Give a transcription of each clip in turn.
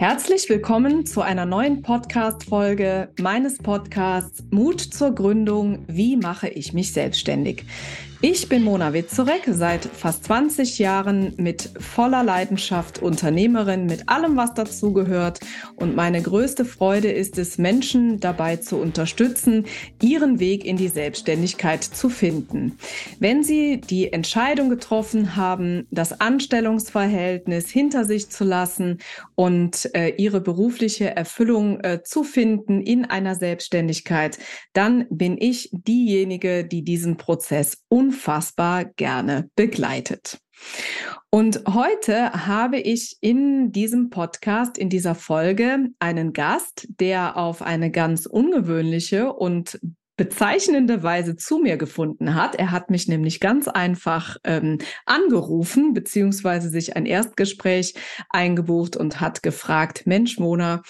Herzlich willkommen zu einer neuen Podcast-Folge meines Podcasts Mut zur Gründung. Wie mache ich mich selbstständig? Ich bin Mona Witzorek, seit fast 20 Jahren mit voller Leidenschaft Unternehmerin mit allem, was dazugehört. Und meine größte Freude ist es, Menschen dabei zu unterstützen, ihren Weg in die Selbstständigkeit zu finden. Wenn sie die Entscheidung getroffen haben, das Anstellungsverhältnis hinter sich zu lassen und äh, ihre berufliche Erfüllung äh, zu finden in einer Selbstständigkeit, dann bin ich diejenige, die diesen Prozess unfassbar gerne begleitet. Und heute habe ich in diesem Podcast, in dieser Folge einen Gast, der auf eine ganz ungewöhnliche und bezeichnende Weise zu mir gefunden hat. Er hat mich nämlich ganz einfach ähm, angerufen, beziehungsweise sich ein Erstgespräch eingebucht und hat gefragt, Mensch, Mona,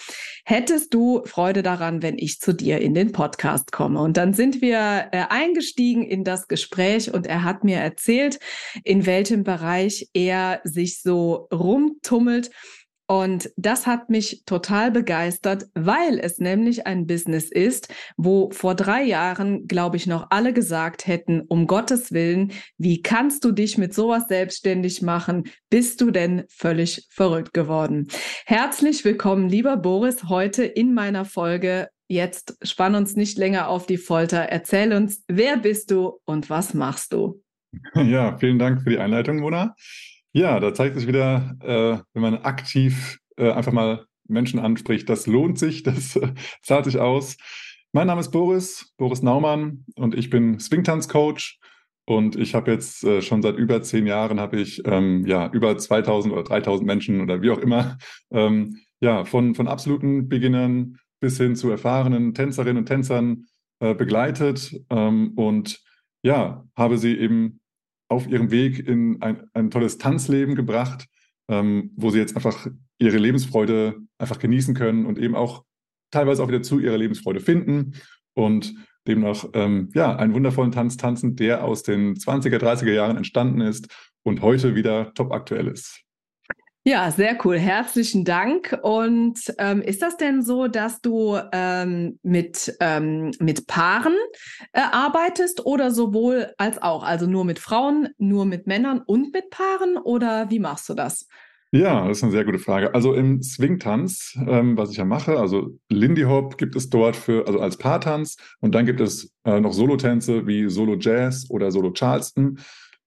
hättest du Freude daran, wenn ich zu dir in den Podcast komme? Und dann sind wir äh, eingestiegen in das Gespräch und er hat mir erzählt, in welchem Bereich er sich so rumtummelt und das hat mich total begeistert, weil es nämlich ein Business ist, wo vor drei Jahren, glaube ich, noch alle gesagt hätten, um Gottes Willen, wie kannst du dich mit sowas selbstständig machen? Bist du denn völlig verrückt geworden? Herzlich willkommen, lieber Boris, heute in meiner Folge. Jetzt spann uns nicht länger auf die Folter. Erzähl uns, wer bist du und was machst du? Ja, vielen Dank für die Einleitung, Mona. Ja, da zeigt sich wieder, äh, wenn man aktiv äh, einfach mal Menschen anspricht, das lohnt sich, das äh, zahlt sich aus. Mein Name ist Boris, Boris Naumann und ich bin Swingtanz-Coach und ich habe jetzt äh, schon seit über zehn Jahren habe ich ähm, ja über 2000 oder 3000 Menschen oder wie auch immer ähm, ja von von absoluten Beginnern bis hin zu erfahrenen Tänzerinnen und Tänzern äh, begleitet ähm, und ja habe sie eben auf ihrem Weg in ein, ein tolles Tanzleben gebracht, ähm, wo sie jetzt einfach ihre Lebensfreude einfach genießen können und eben auch teilweise auch wieder zu ihrer Lebensfreude finden und demnach ähm, ja einen wundervollen Tanz tanzen, der aus den 20er, 30er Jahren entstanden ist und heute wieder top aktuell ist. Ja, sehr cool. Herzlichen Dank. Und ähm, ist das denn so, dass du ähm, mit, ähm, mit Paaren äh, arbeitest oder sowohl als auch? Also nur mit Frauen, nur mit Männern und mit Paaren oder wie machst du das? Ja, das ist eine sehr gute Frage. Also im Swing-Tanz, ähm, was ich ja mache, also Lindy Hop gibt es dort für, also als Paartanz und dann gibt es äh, noch Solotänze wie Solo Jazz oder Solo Charleston.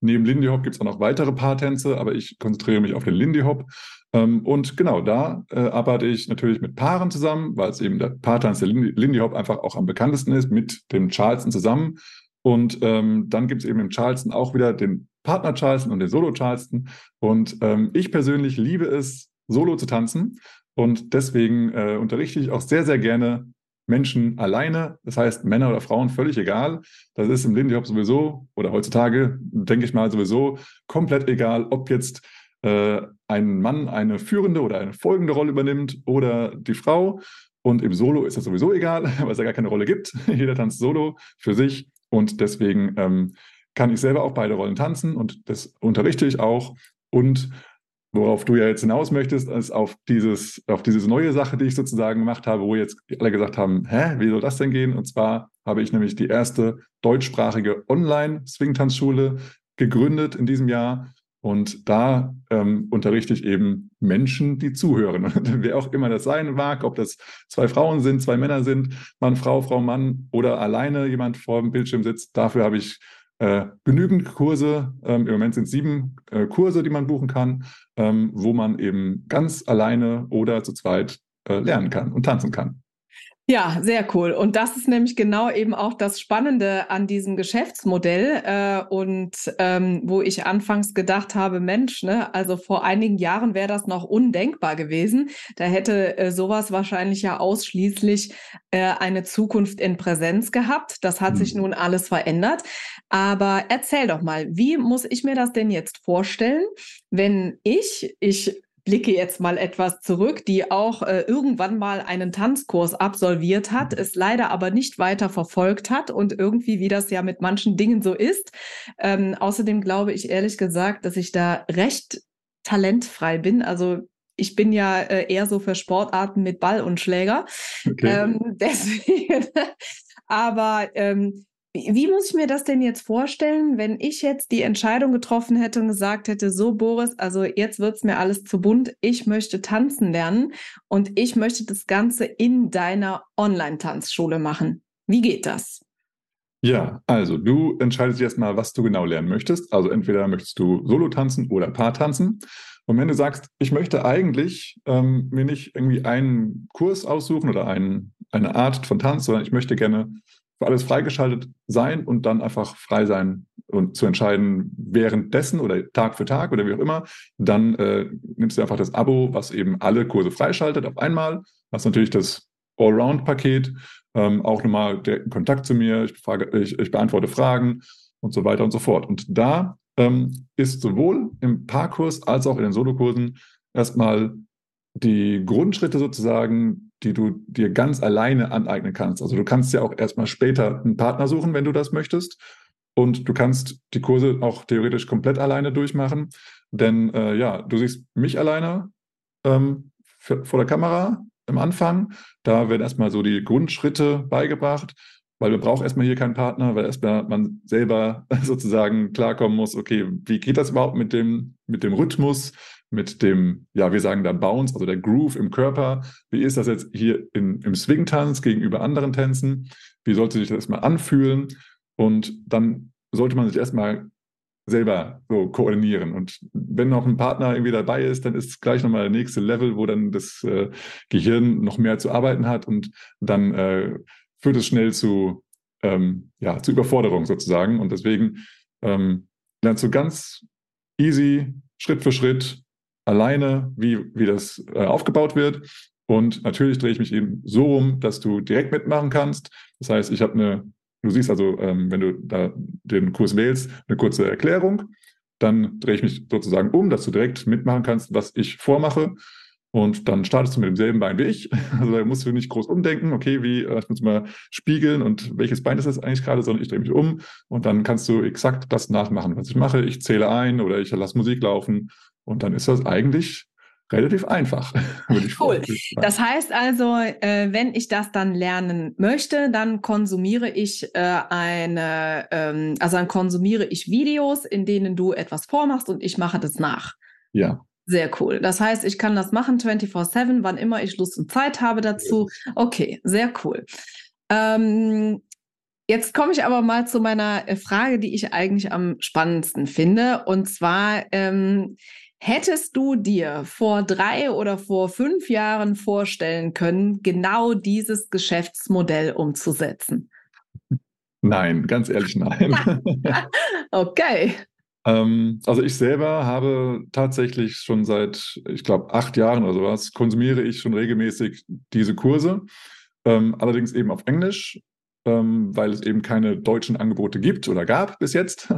Neben Lindy Hop gibt es auch noch weitere Paartänze, aber ich konzentriere mich auf den Lindy Hop. Ähm, und genau da äh, arbeite ich natürlich mit Paaren zusammen, weil es eben der Paartanz der Lindy, Lindy Hop einfach auch am bekanntesten ist, mit dem Charleston zusammen. Und ähm, dann gibt es eben im Charleston auch wieder den Partner Charleston und den Solo Charleston. Und ähm, ich persönlich liebe es, solo zu tanzen. Und deswegen äh, unterrichte ich auch sehr, sehr gerne Menschen alleine, das heißt Männer oder Frauen, völlig egal. Das ist im Lindy Hop sowieso oder heutzutage, denke ich mal, sowieso komplett egal, ob jetzt äh, ein Mann eine führende oder eine folgende Rolle übernimmt oder die Frau. Und im Solo ist das sowieso egal, weil es ja gar keine Rolle gibt. Jeder tanzt solo für sich und deswegen ähm, kann ich selber auch beide Rollen tanzen und das unterrichte ich auch. Und worauf du ja jetzt hinaus möchtest, ist auf dieses, auf diese neue Sache, die ich sozusagen gemacht habe, wo jetzt alle gesagt haben, hä, wie soll das denn gehen? Und zwar habe ich nämlich die erste deutschsprachige Online-Swing-Tanzschule gegründet in diesem Jahr. Und da ähm, unterrichte ich eben Menschen, die zuhören. Und wer auch immer das sein mag, ob das zwei Frauen sind, zwei Männer sind, Mann, Frau, Frau, Mann oder alleine jemand vor dem Bildschirm sitzt, dafür habe ich äh, genügend Kurse. Ähm, Im Moment sind sieben äh, Kurse, die man buchen kann, ähm, wo man eben ganz alleine oder zu zweit äh, lernen kann und tanzen kann. Ja, sehr cool. Und das ist nämlich genau eben auch das Spannende an diesem Geschäftsmodell äh, und ähm, wo ich anfangs gedacht habe, Mensch, ne, also vor einigen Jahren wäre das noch undenkbar gewesen. Da hätte äh, sowas wahrscheinlich ja ausschließlich äh, eine Zukunft in Präsenz gehabt. Das hat mhm. sich nun alles verändert. Aber erzähl doch mal, wie muss ich mir das denn jetzt vorstellen, wenn ich, ich blicke jetzt mal etwas zurück, die auch äh, irgendwann mal einen Tanzkurs absolviert hat, es leider aber nicht weiter verfolgt hat und irgendwie, wie das ja mit manchen Dingen so ist. Ähm, außerdem glaube ich ehrlich gesagt, dass ich da recht talentfrei bin. Also ich bin ja äh, eher so für Sportarten mit Ball und Schläger. Okay. Ähm, deswegen, aber ähm, wie muss ich mir das denn jetzt vorstellen, wenn ich jetzt die Entscheidung getroffen hätte und gesagt hätte, so Boris, also jetzt wird es mir alles zu bunt, ich möchte tanzen lernen und ich möchte das Ganze in deiner Online-Tanzschule machen. Wie geht das? Ja, also du entscheidest erstmal, was du genau lernen möchtest. Also entweder möchtest du Solo tanzen oder Paar tanzen. Und wenn du sagst, ich möchte eigentlich ähm, mir nicht irgendwie einen Kurs aussuchen oder ein, eine Art von Tanz, sondern ich möchte gerne für alles freigeschaltet sein und dann einfach frei sein und zu entscheiden, währenddessen oder Tag für Tag oder wie auch immer, dann äh, nimmst du einfach das Abo, was eben alle Kurse freischaltet auf einmal. Hast natürlich das Allround-Paket, ähm, auch nochmal direkten Kontakt zu mir, ich, frage, ich, ich, beantworte Fragen und so weiter und so fort. Und da ähm, ist sowohl im Paarkurs als auch in den Solokursen erstmal die Grundschritte sozusagen die du dir ganz alleine aneignen kannst. Also du kannst ja auch erstmal später einen Partner suchen, wenn du das möchtest. Und du kannst die Kurse auch theoretisch komplett alleine durchmachen. Denn äh, ja, du siehst mich alleine ähm, für, vor der Kamera im Anfang. Da werden erstmal so die Grundschritte beigebracht, weil wir brauchen erstmal hier keinen Partner, weil erstmal man selber sozusagen klarkommen muss, okay, wie geht das überhaupt mit dem, mit dem Rhythmus? Mit dem, ja, wir sagen da Bounce, also der Groove im Körper. Wie ist das jetzt hier in, im Swing-Tanz gegenüber anderen Tänzen? Wie sollte sich das erstmal anfühlen? Und dann sollte man sich erstmal selber so koordinieren. Und wenn noch ein Partner irgendwie dabei ist, dann ist gleich nochmal der nächste Level, wo dann das äh, Gehirn noch mehr zu arbeiten hat und dann äh, führt es schnell zu, ähm, ja, zu Überforderung sozusagen. Und deswegen ähm, lernst du ganz easy, Schritt für Schritt alleine, wie, wie das äh, aufgebaut wird. Und natürlich drehe ich mich eben so rum, dass du direkt mitmachen kannst. Das heißt, ich habe eine, du siehst also, ähm, wenn du da den Kurs wählst, eine kurze Erklärung. Dann drehe ich mich sozusagen um, dass du direkt mitmachen kannst, was ich vormache. Und dann startest du mit demselben Bein wie ich. Also da musst du nicht groß umdenken, okay, wie, äh, ich muss mal spiegeln und welches Bein ist das eigentlich gerade, sondern ich drehe mich um und dann kannst du exakt das nachmachen, was ich mache. Ich zähle ein oder ich lasse Musik laufen und dann ist das eigentlich relativ einfach. cool. Das heißt also, äh, wenn ich das dann lernen möchte, dann konsumiere ich äh, eine, ähm, also dann konsumiere ich Videos, in denen du etwas vormachst und ich mache das nach. Ja. Sehr cool. Das heißt, ich kann das machen 24-7, wann immer ich Lust und Zeit habe dazu. Okay, sehr cool. Ähm, Jetzt komme ich aber mal zu meiner äh, Frage, die ich eigentlich am spannendsten finde. Und zwar, ähm, Hättest du dir vor drei oder vor fünf Jahren vorstellen können, genau dieses Geschäftsmodell umzusetzen? Nein, ganz ehrlich nein. okay. Ähm, also ich selber habe tatsächlich schon seit, ich glaube, acht Jahren oder sowas, konsumiere ich schon regelmäßig diese Kurse. Ähm, allerdings eben auf Englisch ähm, weil es eben keine deutschen Angebote gibt oder gab bis jetzt.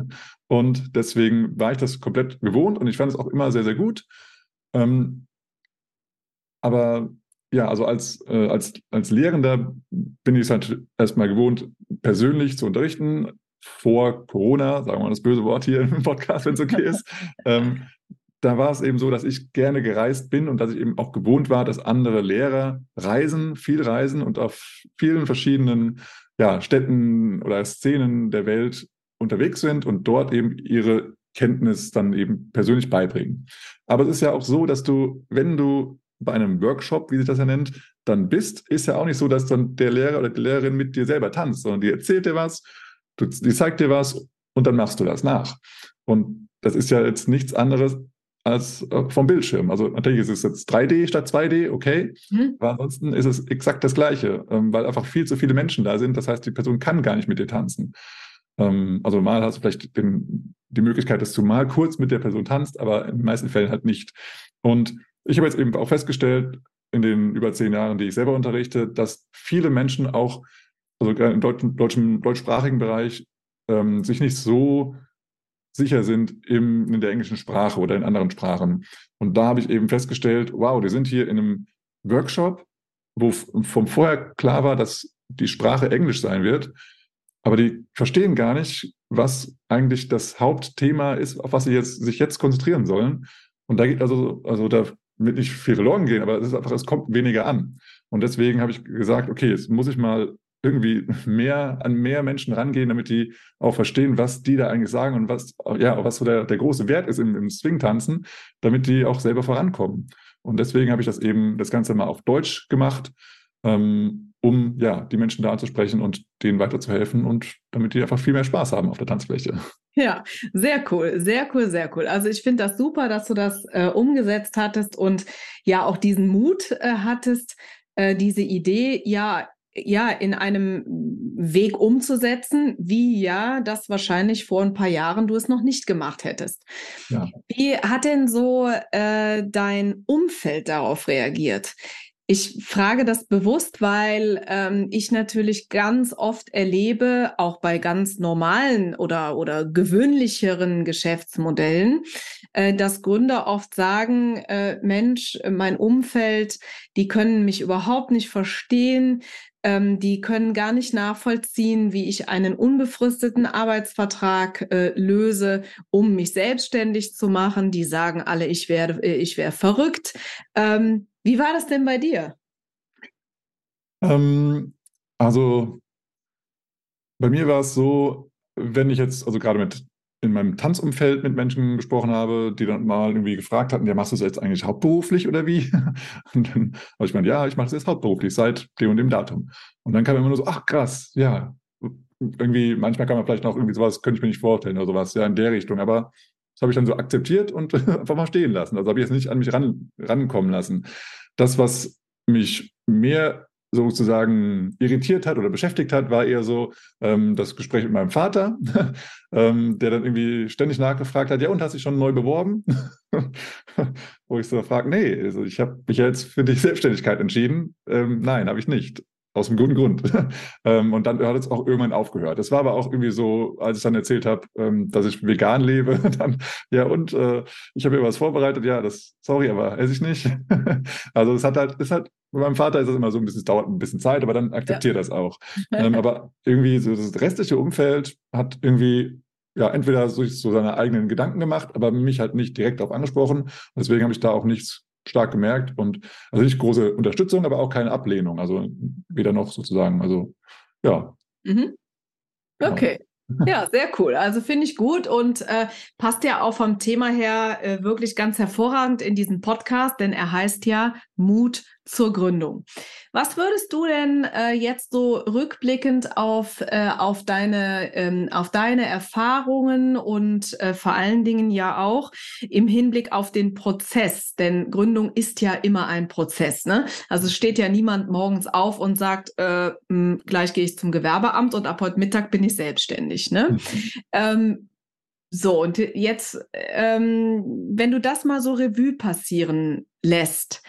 Und deswegen war ich das komplett gewohnt und ich fand es auch immer sehr, sehr gut. Ähm, aber ja, also als, äh, als, als Lehrender bin ich es halt erstmal gewohnt, persönlich zu unterrichten. Vor Corona, sagen wir mal das böse Wort hier im Podcast, wenn es okay ist. ähm, da war es eben so, dass ich gerne gereist bin und dass ich eben auch gewohnt war, dass andere Lehrer reisen, viel reisen und auf vielen verschiedenen ja, Städten oder Szenen der Welt unterwegs sind und dort eben ihre Kenntnis dann eben persönlich beibringen. Aber es ist ja auch so, dass du, wenn du bei einem Workshop, wie sich das ja nennt, dann bist, ist ja auch nicht so, dass dann der Lehrer oder die Lehrerin mit dir selber tanzt, sondern die erzählt dir was, die zeigt dir was und dann machst du das nach. Und das ist ja jetzt nichts anderes als äh, vom Bildschirm. Also natürlich ist es jetzt 3D statt 2D, okay, mhm. aber ansonsten ist es exakt das Gleiche, ähm, weil einfach viel zu viele Menschen da sind. Das heißt, die Person kann gar nicht mit dir tanzen. Ähm, also mal hast du vielleicht den, die Möglichkeit, dass du mal kurz mit der Person tanzt, aber in den meisten Fällen halt nicht. Und ich habe jetzt eben auch festgestellt, in den über zehn Jahren, die ich selber unterrichte, dass viele Menschen auch, also im deutschen, deutschen deutschsprachigen Bereich, ähm, sich nicht so sicher sind im, in der englischen Sprache oder in anderen Sprachen. Und da habe ich eben festgestellt, wow, die sind hier in einem Workshop, wo vom vorher klar war, dass die Sprache Englisch sein wird, aber die verstehen gar nicht, was eigentlich das Hauptthema ist, auf was sie jetzt, sich jetzt konzentrieren sollen. Und da geht also, also da wird nicht viel verloren gehen, aber es ist einfach, es kommt weniger an. Und deswegen habe ich gesagt, okay, jetzt muss ich mal irgendwie mehr an mehr Menschen rangehen, damit die auch verstehen, was die da eigentlich sagen und was, ja, was so der, der große Wert ist im, im Swing-Tanzen, damit die auch selber vorankommen. Und deswegen habe ich das eben das Ganze mal auf Deutsch gemacht, ähm, um ja die Menschen da anzusprechen und denen weiterzuhelfen und damit die einfach viel mehr Spaß haben auf der Tanzfläche. Ja, sehr cool, sehr cool, sehr cool. Also ich finde das super, dass du das äh, umgesetzt hattest und ja auch diesen Mut äh, hattest, äh, diese Idee ja ja in einem Weg umzusetzen, wie ja das wahrscheinlich vor ein paar Jahren du es noch nicht gemacht hättest. Ja. Wie hat denn so äh, dein Umfeld darauf reagiert? Ich frage das bewusst, weil ähm, ich natürlich ganz oft erlebe, auch bei ganz normalen oder, oder gewöhnlicheren Geschäftsmodellen, äh, dass Gründer oft sagen, äh, Mensch, mein Umfeld, die können mich überhaupt nicht verstehen, ähm, die können gar nicht nachvollziehen, wie ich einen unbefristeten Arbeitsvertrag äh, löse, um mich selbstständig zu machen. Die sagen alle, ich wäre äh, ich wäre verrückt. Ähm, wie war das denn bei dir? Ähm, also bei mir war es so, wenn ich jetzt, also gerade mit in meinem Tanzumfeld mit Menschen gesprochen habe, die dann mal irgendwie gefragt hatten, ja, machst du es jetzt eigentlich hauptberuflich oder wie? Und dann habe ich gemeint, ja, ich mache es jetzt hauptberuflich seit dem und dem Datum. Und dann kam immer nur so, ach krass, ja, irgendwie, manchmal kann man vielleicht noch irgendwie sowas, könnte ich mir nicht vorstellen oder sowas, ja, in der Richtung. Aber das habe ich dann so akzeptiert und einfach mal stehen lassen. Also habe ich jetzt nicht an mich ran, rankommen lassen. Das, was mich mehr sozusagen irritiert hat oder beschäftigt hat, war eher so ähm, das Gespräch mit meinem Vater, ähm, der dann irgendwie ständig nachgefragt hat, ja und, hast dich schon neu beworben? Wo ich so frage, nee, also ich habe mich jetzt für die Selbstständigkeit entschieden. Ähm, nein, habe ich nicht. Aus dem guten Grund. ähm, und dann hat es auch irgendwann aufgehört. Das war aber auch irgendwie so, als ich dann erzählt habe, ähm, dass ich vegan lebe, dann, ja, und äh, ich habe mir was vorbereitet, ja, das, sorry, aber esse ich nicht. also es hat halt, es hat, bei meinem Vater ist es immer so ein bisschen, es dauert ein bisschen Zeit, aber dann akzeptiert ja. das auch. ähm, aber irgendwie so das restliche Umfeld hat irgendwie ja, entweder sich so seine eigenen Gedanken gemacht, aber mich halt nicht direkt darauf angesprochen. Und deswegen habe ich da auch nichts stark gemerkt und also nicht große Unterstützung, aber auch keine Ablehnung. Also weder noch sozusagen. Also ja. Mhm. Genau. Okay. Ja, sehr cool. Also finde ich gut und äh, passt ja auch vom Thema her äh, wirklich ganz hervorragend in diesen Podcast, denn er heißt ja Mut zur Gründung. Was würdest du denn äh, jetzt so rückblickend auf, äh, auf, deine, ähm, auf deine Erfahrungen und äh, vor allen Dingen ja auch im Hinblick auf den Prozess? Denn Gründung ist ja immer ein Prozess. Ne? Also steht ja niemand morgens auf und sagt, äh, mh, hm, gleich gehe ich zum Gewerbeamt und ab heute Mittag bin ich selbstständig. Ne? Mhm. Ähm, so, und jetzt, ähm, wenn du das mal so Revue passieren lässt,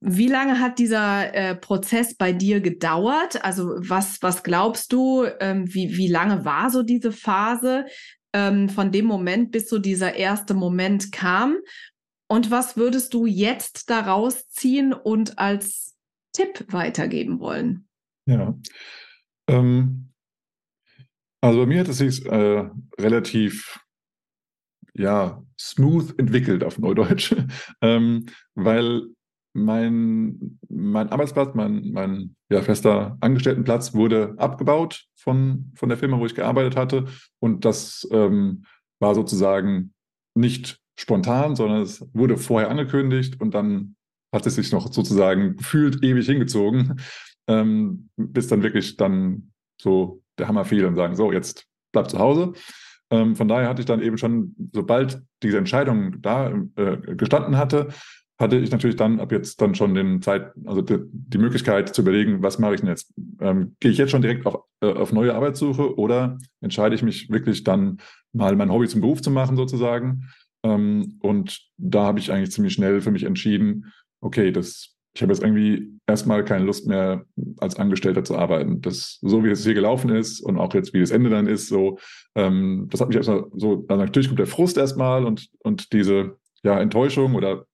wie lange hat dieser äh, Prozess bei dir gedauert? Also was, was glaubst du, ähm, wie, wie lange war so diese Phase ähm, von dem Moment, bis so dieser erste Moment kam? Und was würdest du jetzt daraus ziehen und als Tipp weitergeben wollen? Ja, ähm, also bei mir hat es sich äh, relativ ja, smooth entwickelt auf Neudeutsch, ähm, weil mein, mein Arbeitsplatz, mein, mein ja, fester Angestelltenplatz wurde abgebaut von, von der Firma, wo ich gearbeitet hatte. Und das ähm, war sozusagen nicht spontan, sondern es wurde vorher angekündigt und dann hat es sich noch sozusagen gefühlt ewig hingezogen, ähm, bis dann wirklich dann so der Hammer fiel und sagen, so, jetzt bleib zu Hause. Ähm, von daher hatte ich dann eben schon, sobald diese Entscheidung da äh, gestanden hatte, hatte ich natürlich dann ab jetzt dann schon den Zeit, also die, die Möglichkeit zu überlegen, was mache ich denn jetzt? Ähm, gehe ich jetzt schon direkt auf, äh, auf neue Arbeitssuche oder entscheide ich mich wirklich dann mal mein Hobby zum Beruf zu machen sozusagen? Ähm, und da habe ich eigentlich ziemlich schnell für mich entschieden, okay, das, ich habe jetzt irgendwie erstmal keine Lust mehr als Angestellter zu arbeiten. Das, so wie es hier gelaufen ist und auch jetzt wie das Ende dann ist, so, ähm, das hat mich erstmal so, also natürlich kommt der Frust erstmal und, und diese ja, Enttäuschung oder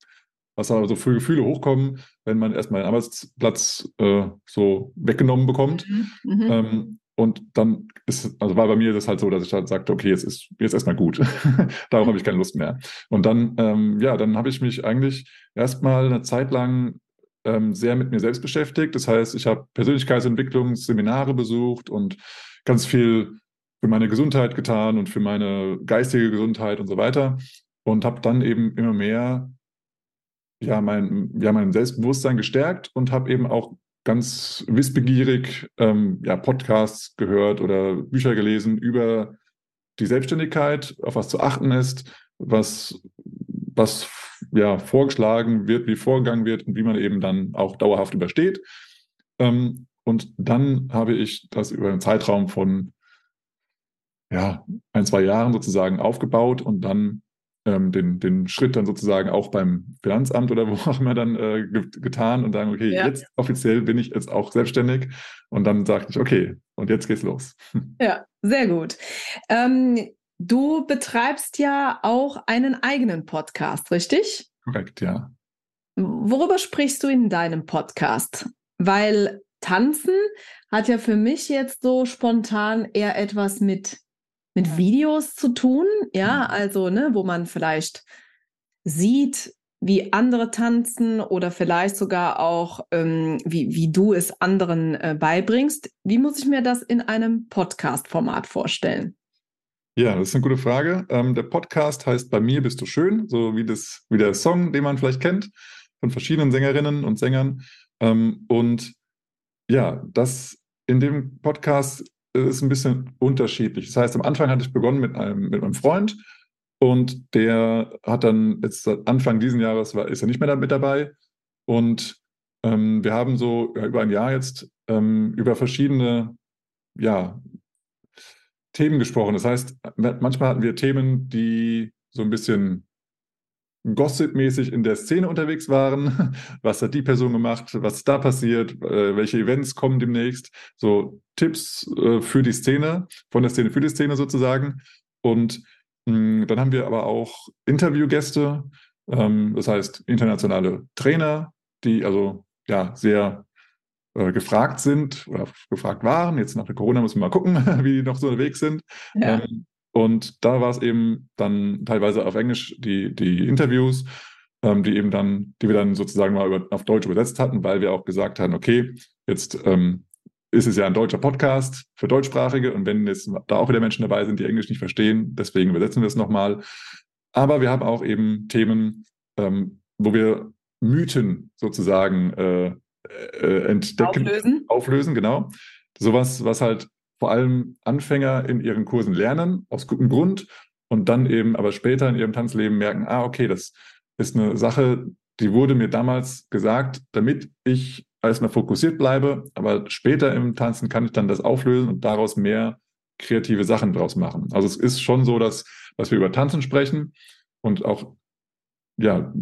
was da so für Gefühle hochkommen, wenn man erstmal einen Arbeitsplatz äh, so weggenommen bekommt. Mhm, mhm. ähm, und dann ist, also war bei mir das halt so, dass ich halt sagte, okay, jetzt ist jetzt erstmal gut. Darauf habe ich keine Lust mehr. Und dann, ähm, ja, dann habe ich mich eigentlich erstmal eine Zeit lang ähm, sehr mit mir selbst beschäftigt. Das heißt, ich habe Persönlichkeitsentwicklungsseminare besucht und ganz viel für meine Gesundheit getan und für meine geistige Gesundheit und so weiter. Und habe dann eben immer mehr ja, mein, ja, mein Selbstbewusstsein gestärkt und habe eben auch ganz wissbegierig ähm, ja, Podcasts gehört oder Bücher gelesen über die Selbstständigkeit, auf was zu achten ist, was, was ja, vorgeschlagen wird, wie vorgegangen wird und wie man eben dann auch dauerhaft übersteht. Ähm, und dann habe ich das über einen Zeitraum von ja, ein, zwei Jahren sozusagen aufgebaut und dann ähm, den, den Schritt dann sozusagen auch beim Finanzamt oder wo auch immer dann äh, getan und sagen, okay, ja. jetzt offiziell bin ich jetzt auch selbstständig. Und dann sagte ich, okay, und jetzt geht's los. Ja, sehr gut. Ähm, du betreibst ja auch einen eigenen Podcast, richtig? Korrekt, ja. Worüber sprichst du in deinem Podcast? Weil Tanzen hat ja für mich jetzt so spontan eher etwas mit mit Videos zu tun, ja, mhm. also, ne, wo man vielleicht sieht, wie andere tanzen oder vielleicht sogar auch, ähm, wie, wie du es anderen äh, beibringst. Wie muss ich mir das in einem Podcast-Format vorstellen? Ja, das ist eine gute Frage. Ähm, der Podcast heißt Bei mir bist du schön, so wie, das, wie der Song, den man vielleicht kennt, von verschiedenen Sängerinnen und Sängern. Ähm, und ja, das in dem Podcast ist ein bisschen unterschiedlich. Das heißt, am Anfang hatte ich begonnen mit einem, mit einem Freund und der hat dann jetzt Anfang diesen Jahres war, ist er nicht mehr mit dabei. Und ähm, wir haben so ja, über ein Jahr jetzt ähm, über verschiedene ja, Themen gesprochen. Das heißt, manchmal hatten wir Themen, die so ein bisschen Gossip-mäßig in der Szene unterwegs waren. Was hat die Person gemacht? Was ist da passiert? Äh, welche Events kommen demnächst? So Tipps äh, für die Szene, von der Szene für die Szene sozusagen. Und mh, dann haben wir aber auch Interviewgäste, ähm, das heißt internationale Trainer, die also ja sehr äh, gefragt sind oder gefragt waren. Jetzt nach der Corona müssen wir mal gucken, wie die noch so unterwegs sind. Ja. Ähm, und da war es eben dann teilweise auf Englisch die, die Interviews, ähm, die eben dann, die wir dann sozusagen mal über, auf Deutsch übersetzt hatten, weil wir auch gesagt haben, okay, jetzt ähm, ist es ja ein deutscher Podcast für Deutschsprachige und wenn jetzt da auch wieder Menschen dabei sind, die Englisch nicht verstehen, deswegen übersetzen wir es nochmal. Aber wir haben auch eben Themen, ähm, wo wir Mythen sozusagen äh, äh, entdecken, auflösen. auflösen, genau. Sowas, was halt vor allem Anfänger in ihren Kursen lernen, aus gutem Grund, und dann eben aber später in ihrem Tanzleben merken, ah, okay, das ist eine Sache, die wurde mir damals gesagt, damit ich erstmal fokussiert bleibe, aber später im Tanzen kann ich dann das auflösen und daraus mehr kreative Sachen draus machen. Also es ist schon so, dass, dass wir über Tanzen sprechen und auch ja,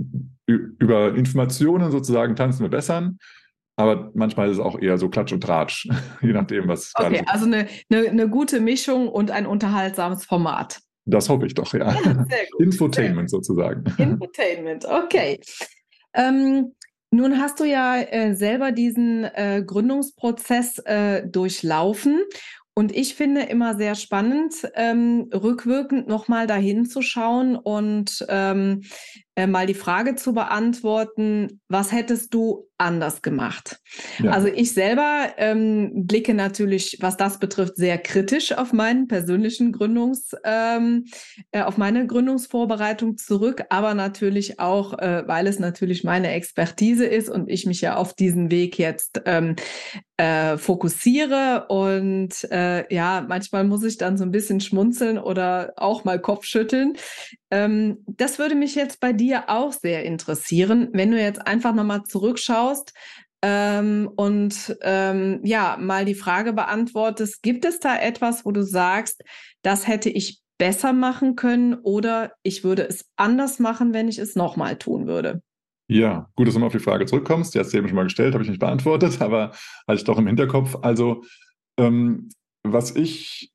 über Informationen sozusagen tanzen wir bessern, aber manchmal ist es auch eher so Klatsch und Tratsch, je nachdem, was. Okay, also eine, eine, eine, gute Mischung und ein unterhaltsames Format. Das hoffe ich doch, ja. Gut, Infotainment sozusagen. Infotainment, okay. Ähm, nun hast du ja äh, selber diesen äh, Gründungsprozess äh, durchlaufen und ich finde immer sehr spannend, ähm, rückwirkend nochmal dahin zu schauen und ähm, äh, mal die Frage zu beantworten, was hättest du anders gemacht? Ja. Also ich selber ähm, blicke natürlich, was das betrifft, sehr kritisch auf meinen persönlichen Gründungs, ähm, äh, auf meine Gründungsvorbereitung zurück, aber natürlich auch, äh, weil es natürlich meine Expertise ist und ich mich ja auf diesen Weg jetzt ähm, äh, fokussiere und äh, ja, manchmal muss ich dann so ein bisschen schmunzeln oder auch mal Kopfschütteln. Ähm, das würde mich jetzt bei dir auch sehr interessieren, wenn du jetzt einfach nochmal zurückschaust ähm, und ähm, ja, mal die Frage beantwortest, gibt es da etwas, wo du sagst, das hätte ich besser machen können oder ich würde es anders machen, wenn ich es nochmal tun würde? Ja, gut, dass du mal auf die Frage zurückkommst. Die hast du eben schon mal gestellt, habe ich nicht beantwortet, aber hatte ich doch im Hinterkopf. Also, ähm, was ich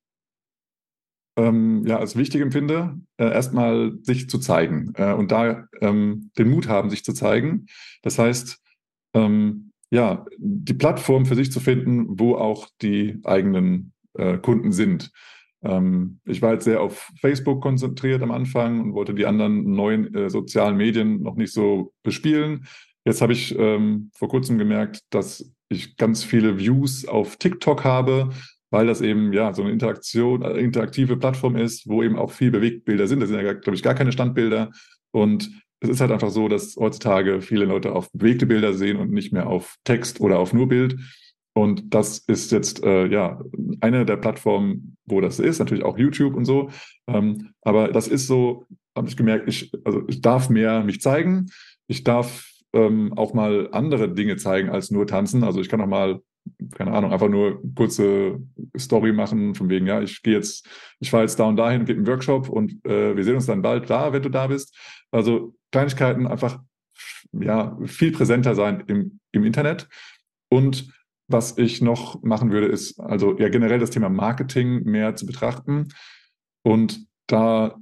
ähm, ja als wichtig empfinde, äh, erstmal sich zu zeigen äh, und da ähm, den Mut haben, sich zu zeigen. Das heißt, ähm, ja, die Plattform für sich zu finden, wo auch die eigenen äh, Kunden sind. Ähm, ich war jetzt sehr auf Facebook konzentriert am Anfang und wollte die anderen neuen äh, sozialen Medien noch nicht so bespielen. Jetzt habe ich ähm, vor kurzem gemerkt, dass ich ganz viele Views auf TikTok habe, weil das eben ja so eine Interaktion, äh, interaktive Plattform ist, wo eben auch viel Bewegtbilder sind. Das sind ja, glaube ich, gar keine Standbilder. Und es ist halt einfach so, dass heutzutage viele Leute auf bewegte Bilder sehen und nicht mehr auf Text oder auf nur Bild. Und das ist jetzt äh, ja eine der Plattformen, wo das ist, natürlich auch YouTube und so. Ähm, aber das ist so, habe ich gemerkt, ich, also ich darf mehr mich zeigen. Ich darf ähm, auch mal andere Dinge zeigen als nur tanzen. Also ich kann auch mal, keine Ahnung, einfach nur kurze Story machen, von wegen, ja, ich gehe jetzt, ich fahre jetzt da und dahin, gebe einen Workshop und äh, wir sehen uns dann bald da, wenn du da bist. Also Kleinigkeiten einfach ja viel präsenter sein im, im Internet und was ich noch machen würde, ist also ja generell das Thema Marketing mehr zu betrachten und da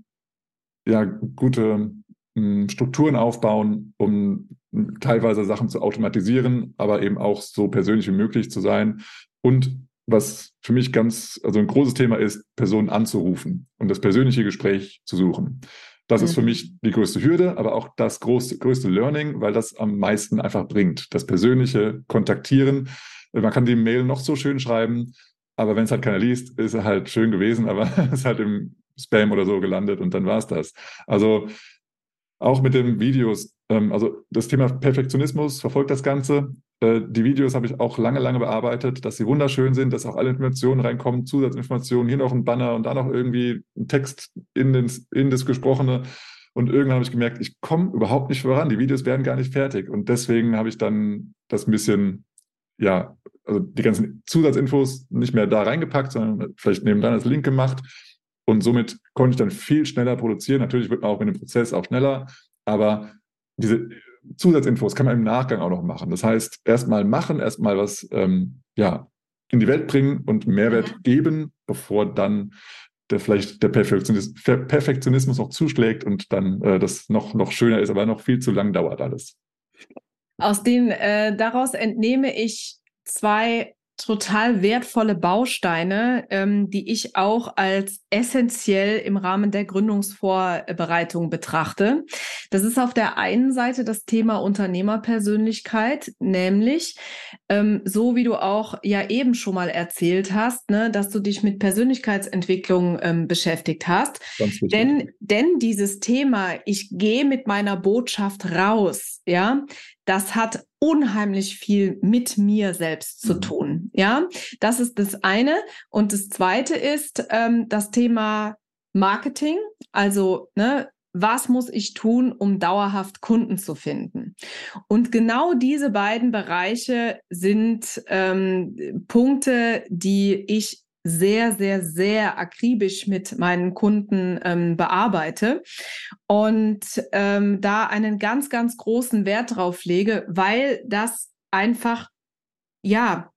ja gute hm, Strukturen aufbauen, um teilweise Sachen zu automatisieren, aber eben auch so persönlich wie möglich zu sein. Und was für mich ganz, also ein großes Thema ist, Personen anzurufen und das persönliche Gespräch zu suchen. Das mhm. ist für mhm. mich die größte Hürde, aber auch das große, größte Learning, weil das am meisten einfach bringt. Das persönliche Kontaktieren man kann die Mail noch so schön schreiben, aber wenn es halt keiner liest, ist er halt schön gewesen, aber ist halt im Spam oder so gelandet und dann war es das. Also auch mit den Videos, ähm, also das Thema Perfektionismus verfolgt das Ganze. Äh, die Videos habe ich auch lange, lange bearbeitet, dass sie wunderschön sind, dass auch alle Informationen reinkommen, Zusatzinformationen, hier noch ein Banner und da noch irgendwie ein Text in, den, in das Gesprochene. Und irgendwann habe ich gemerkt, ich komme überhaupt nicht voran. Die Videos werden gar nicht fertig. Und deswegen habe ich dann das ein bisschen ja, also die ganzen Zusatzinfos nicht mehr da reingepackt, sondern vielleicht nebenan als Link gemacht. Und somit konnte ich dann viel schneller produzieren. Natürlich wird man auch mit dem Prozess auch schneller, aber diese Zusatzinfos kann man im Nachgang auch noch machen. Das heißt, erstmal machen, erstmal was ähm, ja, in die Welt bringen und Mehrwert geben, bevor dann der vielleicht der Perfektionismus, Perfektionismus noch zuschlägt und dann äh, das noch, noch schöner ist, aber noch viel zu lang dauert alles. Aus den, äh, daraus entnehme ich zwei total wertvolle Bausteine, ähm, die ich auch als essentiell im Rahmen der Gründungsvorbereitung betrachte. Das ist auf der einen Seite das Thema Unternehmerpersönlichkeit, nämlich ähm, so wie du auch ja eben schon mal erzählt hast, ne, dass du dich mit Persönlichkeitsentwicklung ähm, beschäftigt hast. Denn, denn dieses Thema, ich gehe mit meiner Botschaft raus, ja, das hat unheimlich viel mit mir selbst zu mhm. tun. Ja, das ist das eine. Und das zweite ist ähm, das Thema Marketing. Also, ne, was muss ich tun, um dauerhaft Kunden zu finden? Und genau diese beiden Bereiche sind ähm, Punkte, die ich sehr, sehr, sehr akribisch mit meinen Kunden ähm, bearbeite und ähm, da einen ganz, ganz großen Wert drauf lege, weil das einfach, ja,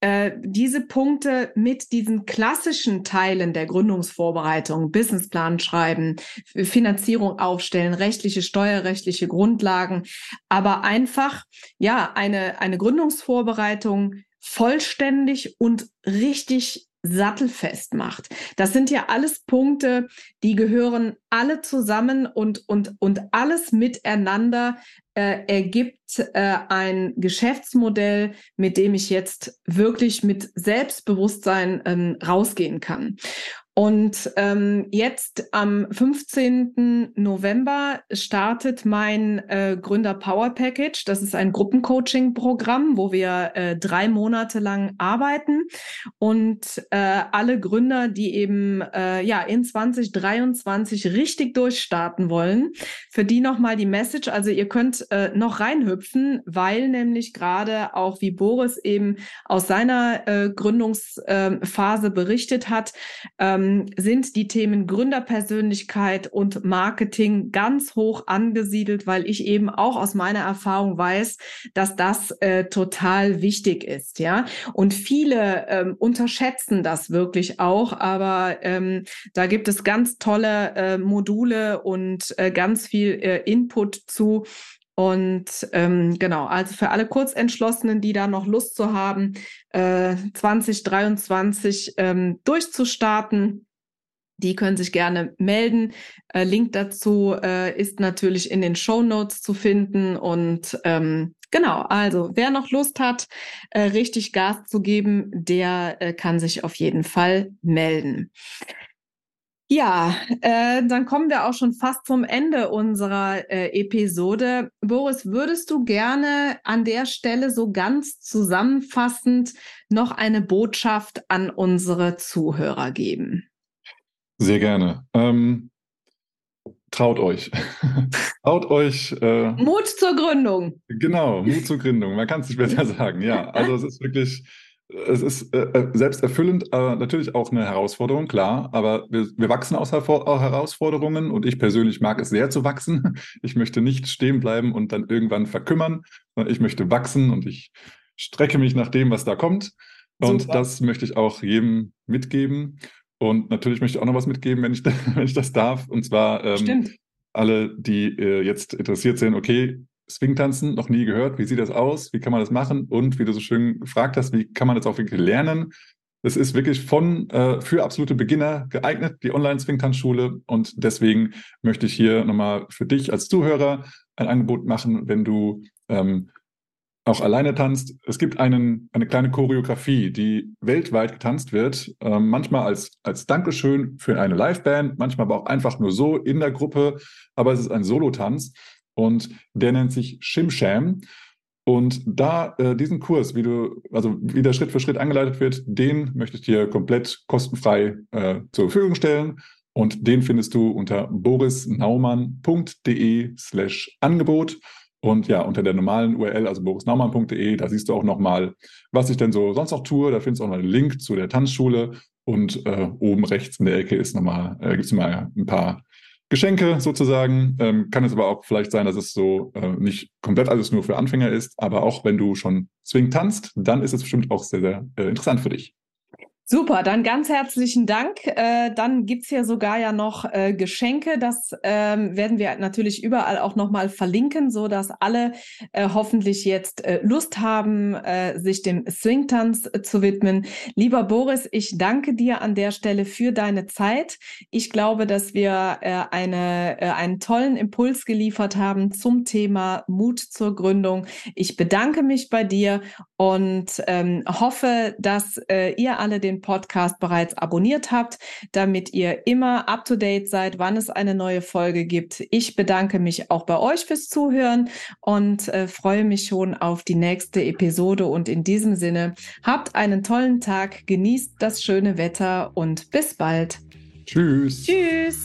äh, diese Punkte mit diesen klassischen Teilen der Gründungsvorbereitung, Businessplan schreiben, Finanzierung aufstellen, rechtliche, steuerrechtliche Grundlagen, aber einfach, ja, eine, eine Gründungsvorbereitung vollständig und richtig sattelfest macht. Das sind ja alles Punkte, die gehören alle zusammen und, und, und alles miteinander äh, ergibt äh, ein Geschäftsmodell, mit dem ich jetzt wirklich mit Selbstbewusstsein ähm, rausgehen kann. Und ähm, jetzt am 15. November startet mein äh, Gründer Power Package. Das ist ein Gruppencoaching-Programm, wo wir äh, drei Monate lang arbeiten und äh, alle Gründer, die eben äh, ja in 2023 richtig durchstarten wollen, für die nochmal die Message. Also ihr könnt äh, noch reinhüpfen, weil nämlich gerade auch wie Boris eben aus seiner äh, Gründungsphase berichtet hat. Ähm, ähm, sind die Themen Gründerpersönlichkeit und Marketing ganz hoch angesiedelt, weil ich eben auch aus meiner Erfahrung weiß, dass das äh, total wichtig ist, ja. Und viele ähm, unterschätzen das wirklich auch, aber ähm, da gibt es ganz tolle äh, Module und äh, ganz viel äh, Input zu Und ähm, genau, also für alle Kurzentschlossenen, die da noch Lust zu haben, äh, 2023 ähm, durchzustarten, die können sich gerne melden. Äh, Link dazu äh, ist natürlich in den Show Notes zu finden. Und ähm, genau, also wer noch Lust hat, äh, richtig Gas zu geben, der äh, kann sich auf jeden Fall melden. Ja, äh, dann kommen wir auch schon fast zum Ende unserer äh, Episode. Boris, würdest du gerne an der Stelle so ganz zusammenfassend noch eine Botschaft an unsere Zuhörer geben? Sehr gerne. Ähm, traut euch. traut euch. Äh, Mut zur Gründung. Genau, Mut zur Gründung. Man kann es nicht besser sagen. Ja, also es ist wirklich es ist äh, äh selbsterfüllend, äh, natürlich auch eine Herausforderung, klar, aber wir, wir wachsen aus Herausforderungen und ich persönlich mag es sehr zu wachsen. Ich möchte nicht stehen bleiben und dann irgendwann verkümmern, sondern ich möchte wachsen und ich strecke mich nach dem, was da kommt. Und Super. das möchte ich auch jedem mitgeben. Und natürlich möchte ich auch noch was mitgeben, wenn ich, wenn ich das darf. Und zwar ähm, alle, die äh, jetzt interessiert sind, okay, Swingtanzen noch nie gehört. Wie sieht das aus? Wie kann man das machen? Und wie du so schön gefragt hast, wie kann man das auch wirklich lernen? Das ist wirklich von äh, für absolute Beginner geeignet, die Online-Swingtanzschule. Und deswegen möchte ich hier nochmal für dich als Zuhörer ein Angebot machen, wenn du ähm, auch alleine tanzt. Es gibt einen, eine kleine Choreografie, die weltweit getanzt wird, äh, manchmal als, als Dankeschön für eine Liveband, manchmal aber auch einfach nur so in der Gruppe, aber es ist ein Solotanz und der nennt sich Shimsham. Und da äh, diesen Kurs, wie du, also wie der Schritt für Schritt angeleitet wird, den möchte ich dir komplett kostenfrei äh, zur Verfügung stellen. Und den findest du unter borisnaumann.de slash Angebot. Und ja, unter der normalen URL, also borisnaumann.de, da siehst du auch nochmal, was ich denn so sonst noch tue. Da findest du auch noch einen Link zu der Tanzschule. Und äh, oben rechts in der Ecke ist nochmal, äh, gibt es mal ein paar Geschenke sozusagen. Ähm, kann es aber auch vielleicht sein, dass es so äh, nicht komplett alles nur für Anfänger ist, aber auch wenn du schon Swing tanzt, dann ist es bestimmt auch sehr, sehr äh, interessant für dich. Super, dann ganz herzlichen Dank. Äh, dann gibt's hier sogar ja noch äh, Geschenke. Das ähm, werden wir natürlich überall auch nochmal verlinken, so dass alle äh, hoffentlich jetzt äh, Lust haben, äh, sich dem Swingtanz äh, zu widmen. Lieber Boris, ich danke dir an der Stelle für deine Zeit. Ich glaube, dass wir eine, einen tollen Impuls geliefert haben zum Thema Mut zur Gründung. Ich bedanke mich bei dir und ähm, hoffe, dass ihr alle den Podcast bereits abonniert habt, damit ihr immer up-to-date seid, wann es eine neue Folge gibt. Ich bedanke mich auch bei euch fürs Zuhören und äh, freue mich schon auf die nächste Episode. Und in diesem Sinne, habt einen tollen Tag, genießt das schöne Wetter und bis bald. Tschüss. Tschüss.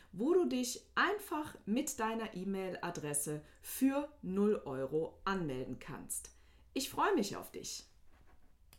wo du dich einfach mit deiner E-Mail-Adresse für 0 Euro anmelden kannst. Ich freue mich auf dich.